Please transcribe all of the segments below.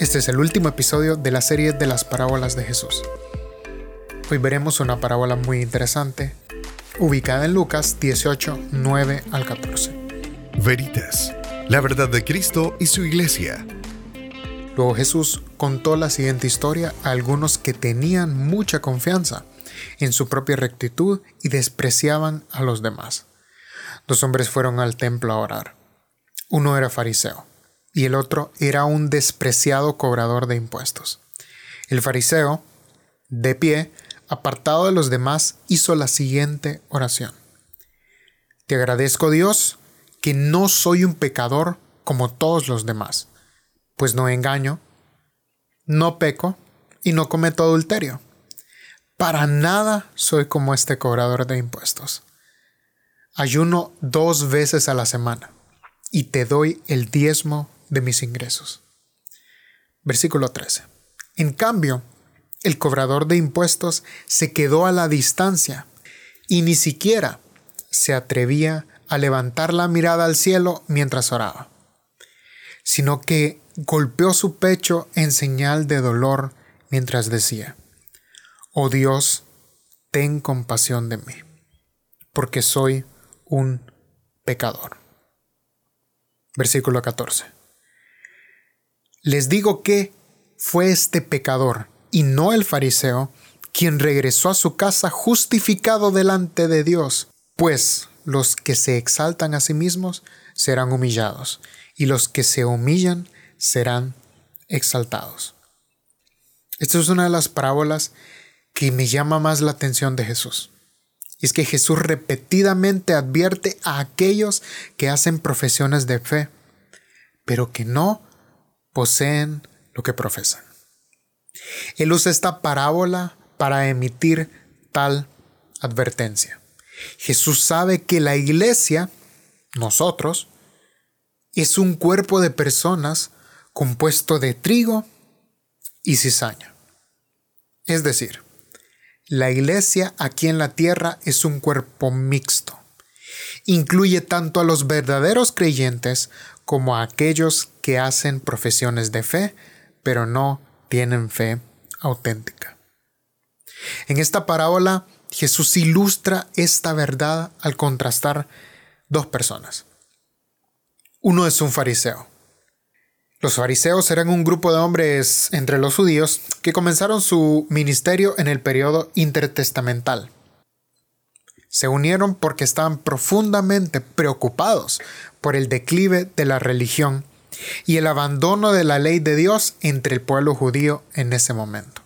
Este es el último episodio de la serie de las parábolas de Jesús. Hoy veremos una parábola muy interesante, ubicada en Lucas 18, 9 al 14. Veritas, la verdad de Cristo y su iglesia. Luego Jesús contó la siguiente historia a algunos que tenían mucha confianza en su propia rectitud y despreciaban a los demás. Dos hombres fueron al templo a orar. Uno era fariseo y el otro era un despreciado cobrador de impuestos. El fariseo, de pie, apartado de los demás, hizo la siguiente oración. Te agradezco Dios que no soy un pecador como todos los demás, pues no engaño, no peco y no cometo adulterio. Para nada soy como este cobrador de impuestos. Ayuno dos veces a la semana y te doy el diezmo de mis ingresos. Versículo 13. En cambio, el cobrador de impuestos se quedó a la distancia y ni siquiera se atrevía a levantar la mirada al cielo mientras oraba, sino que golpeó su pecho en señal de dolor mientras decía, Oh Dios, ten compasión de mí, porque soy un pecador. Versículo 14. Les digo que fue este pecador, y no el fariseo, quien regresó a su casa justificado delante de Dios, pues los que se exaltan a sí mismos serán humillados, y los que se humillan serán exaltados. Esta es una de las parábolas que me llama más la atención de Jesús. Y es que Jesús repetidamente advierte a aquellos que hacen profesiones de fe, pero que no poseen lo que profesan. Él usa esta parábola para emitir tal advertencia. Jesús sabe que la iglesia, nosotros, es un cuerpo de personas compuesto de trigo y cizaña. Es decir, la iglesia aquí en la tierra es un cuerpo mixto. Incluye tanto a los verdaderos creyentes como a aquellos que hacen profesiones de fe, pero no tienen fe auténtica. En esta parábola, Jesús ilustra esta verdad al contrastar dos personas. Uno es un fariseo. Los fariseos eran un grupo de hombres entre los judíos que comenzaron su ministerio en el periodo intertestamental. Se unieron porque estaban profundamente preocupados por el declive de la religión y el abandono de la ley de Dios entre el pueblo judío en ese momento.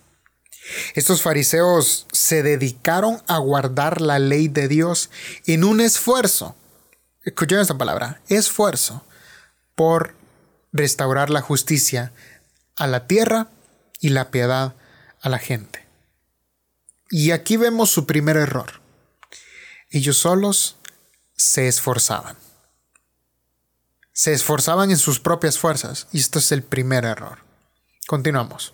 Estos fariseos se dedicaron a guardar la ley de Dios en un esfuerzo, escuchen esta palabra, esfuerzo, por restaurar la justicia a la tierra y la piedad a la gente. Y aquí vemos su primer error. Ellos solos se esforzaban. Se esforzaban en sus propias fuerzas y esto es el primer error. Continuamos.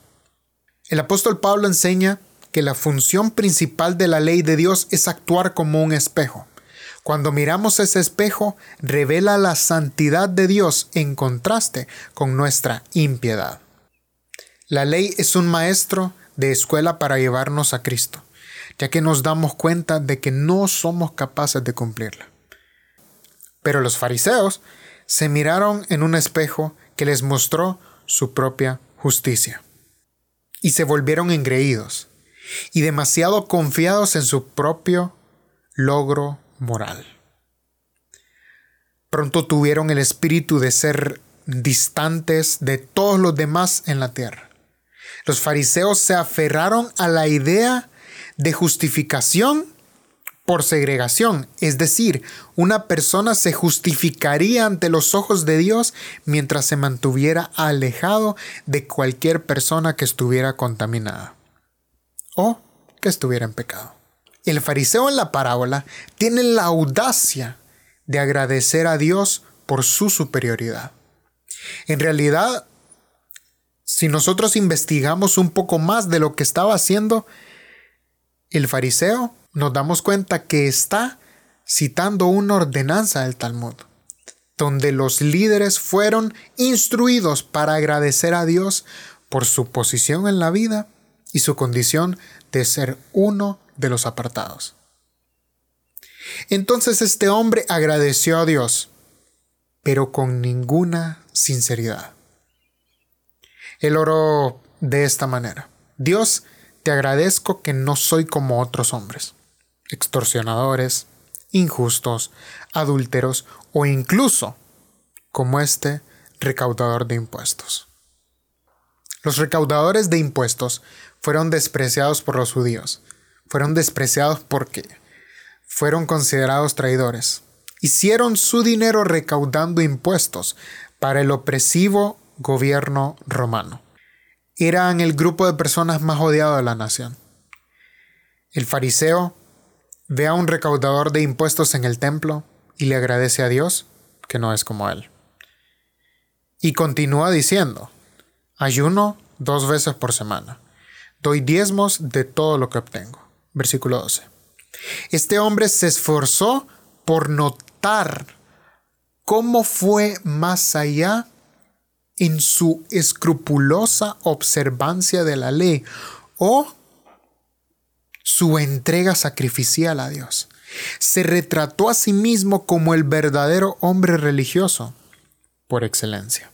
El apóstol Pablo enseña que la función principal de la ley de Dios es actuar como un espejo. Cuando miramos ese espejo, revela la santidad de Dios en contraste con nuestra impiedad. La ley es un maestro de escuela para llevarnos a Cristo ya que nos damos cuenta de que no somos capaces de cumplirla. Pero los fariseos se miraron en un espejo que les mostró su propia justicia. Y se volvieron engreídos y demasiado confiados en su propio logro moral. Pronto tuvieron el espíritu de ser distantes de todos los demás en la tierra. Los fariseos se aferraron a la idea de justificación por segregación, es decir, una persona se justificaría ante los ojos de Dios mientras se mantuviera alejado de cualquier persona que estuviera contaminada o que estuviera en pecado. El fariseo en la parábola tiene la audacia de agradecer a Dios por su superioridad. En realidad, si nosotros investigamos un poco más de lo que estaba haciendo, el fariseo nos damos cuenta que está citando una ordenanza del Talmud. donde los líderes fueron instruidos para agradecer a Dios por su posición en la vida y su condición de ser uno de los apartados. Entonces este hombre agradeció a Dios, pero con ninguna sinceridad. Él oró de esta manera. Dios, te agradezco que no soy como otros hombres, extorsionadores, injustos, adúlteros o incluso como este recaudador de impuestos. Los recaudadores de impuestos fueron despreciados por los judíos. Fueron despreciados porque fueron considerados traidores. Hicieron su dinero recaudando impuestos para el opresivo gobierno romano. Eran el grupo de personas más odiado de la nación. El fariseo ve a un recaudador de impuestos en el templo y le agradece a Dios que no es como él. Y continúa diciendo, ayuno dos veces por semana, doy diezmos de todo lo que obtengo. Versículo 12. Este hombre se esforzó por notar cómo fue más allá en su escrupulosa observancia de la ley o su entrega sacrificial a Dios. Se retrató a sí mismo como el verdadero hombre religioso por excelencia.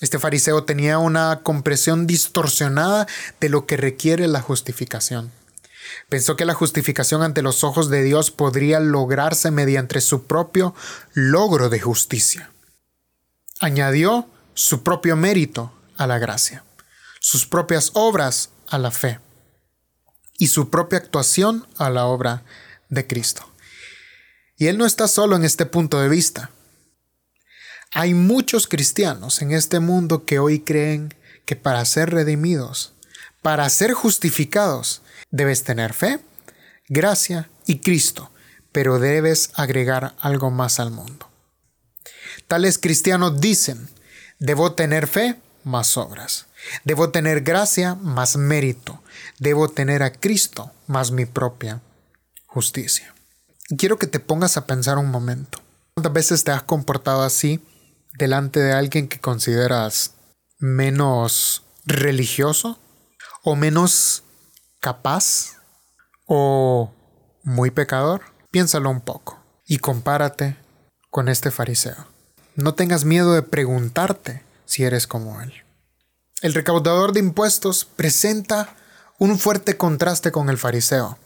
Este fariseo tenía una comprensión distorsionada de lo que requiere la justificación. Pensó que la justificación ante los ojos de Dios podría lograrse mediante su propio logro de justicia. Añadió su propio mérito a la gracia, sus propias obras a la fe y su propia actuación a la obra de Cristo. Y él no está solo en este punto de vista. Hay muchos cristianos en este mundo que hoy creen que para ser redimidos, para ser justificados, debes tener fe, gracia y Cristo, pero debes agregar algo más al mundo. Tales cristianos dicen, debo tener fe más obras, debo tener gracia más mérito, debo tener a Cristo más mi propia justicia. quiero que te pongas a pensar un momento. ¿Cuántas veces te has comportado así delante de alguien que consideras menos religioso o menos capaz o muy pecador? Piénsalo un poco y compárate con este fariseo. No tengas miedo de preguntarte si eres como él. El recaudador de impuestos presenta un fuerte contraste con el fariseo.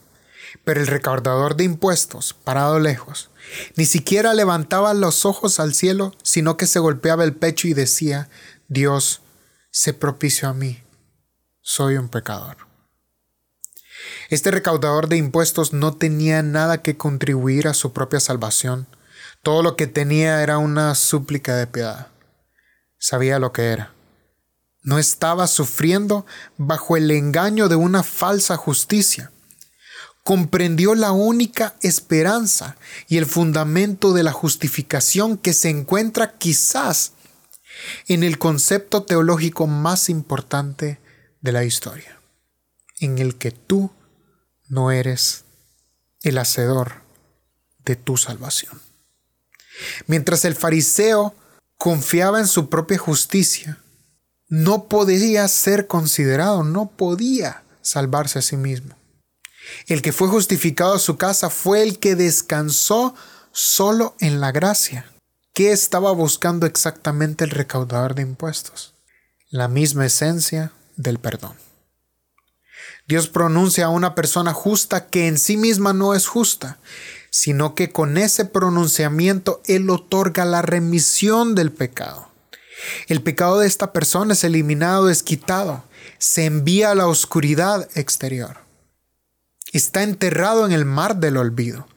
Pero el recaudador de impuestos, parado lejos, ni siquiera levantaba los ojos al cielo, sino que se golpeaba el pecho y decía, Dios, se propicio a mí, soy un pecador. Este recaudador de impuestos no tenía nada que contribuir a su propia salvación. Todo lo que tenía era una súplica de piedad. Sabía lo que era. No estaba sufriendo bajo el engaño de una falsa justicia comprendió la única esperanza y el fundamento de la justificación que se encuentra quizás en el concepto teológico más importante de la historia, en el que tú no eres el hacedor de tu salvación. Mientras el fariseo confiaba en su propia justicia, no podía ser considerado, no podía salvarse a sí mismo. El que fue justificado a su casa fue el que descansó solo en la gracia. ¿Qué estaba buscando exactamente el recaudador de impuestos? La misma esencia del perdón. Dios pronuncia a una persona justa que en sí misma no es justa, sino que con ese pronunciamiento Él otorga la remisión del pecado. El pecado de esta persona es eliminado, es quitado, se envía a la oscuridad exterior está enterrado en el mar del olvido,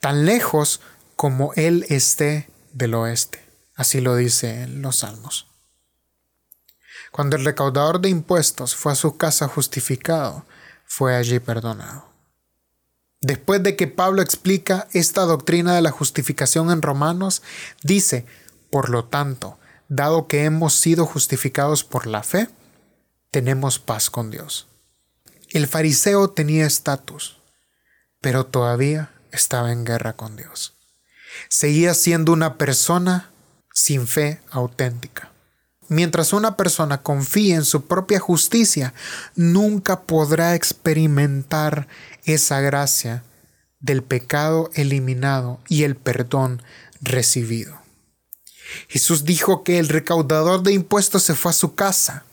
tan lejos como Él esté del oeste. Así lo dice en los Salmos. Cuando el recaudador de impuestos fue a su casa justificado, fue allí perdonado. Después de que Pablo explica esta doctrina de la justificación en Romanos, dice, por lo tanto, dado que hemos sido justificados por la fe, tenemos paz con Dios. El fariseo tenía estatus, pero todavía estaba en guerra con Dios. Seguía siendo una persona sin fe auténtica. Mientras una persona confíe en su propia justicia, nunca podrá experimentar esa gracia del pecado eliminado y el perdón recibido. Jesús dijo que el recaudador de impuestos se fue a su casa.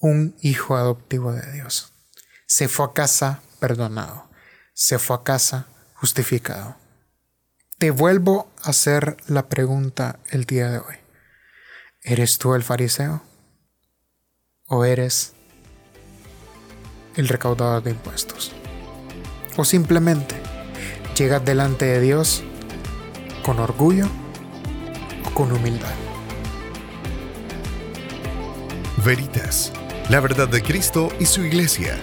Un hijo adoptivo de Dios. Se fue a casa perdonado. Se fue a casa justificado. Te vuelvo a hacer la pregunta el día de hoy. ¿Eres tú el fariseo? ¿O eres el recaudador de impuestos? ¿O simplemente llegas delante de Dios con orgullo o con humildad? Veritas, la verdad de Cristo y su iglesia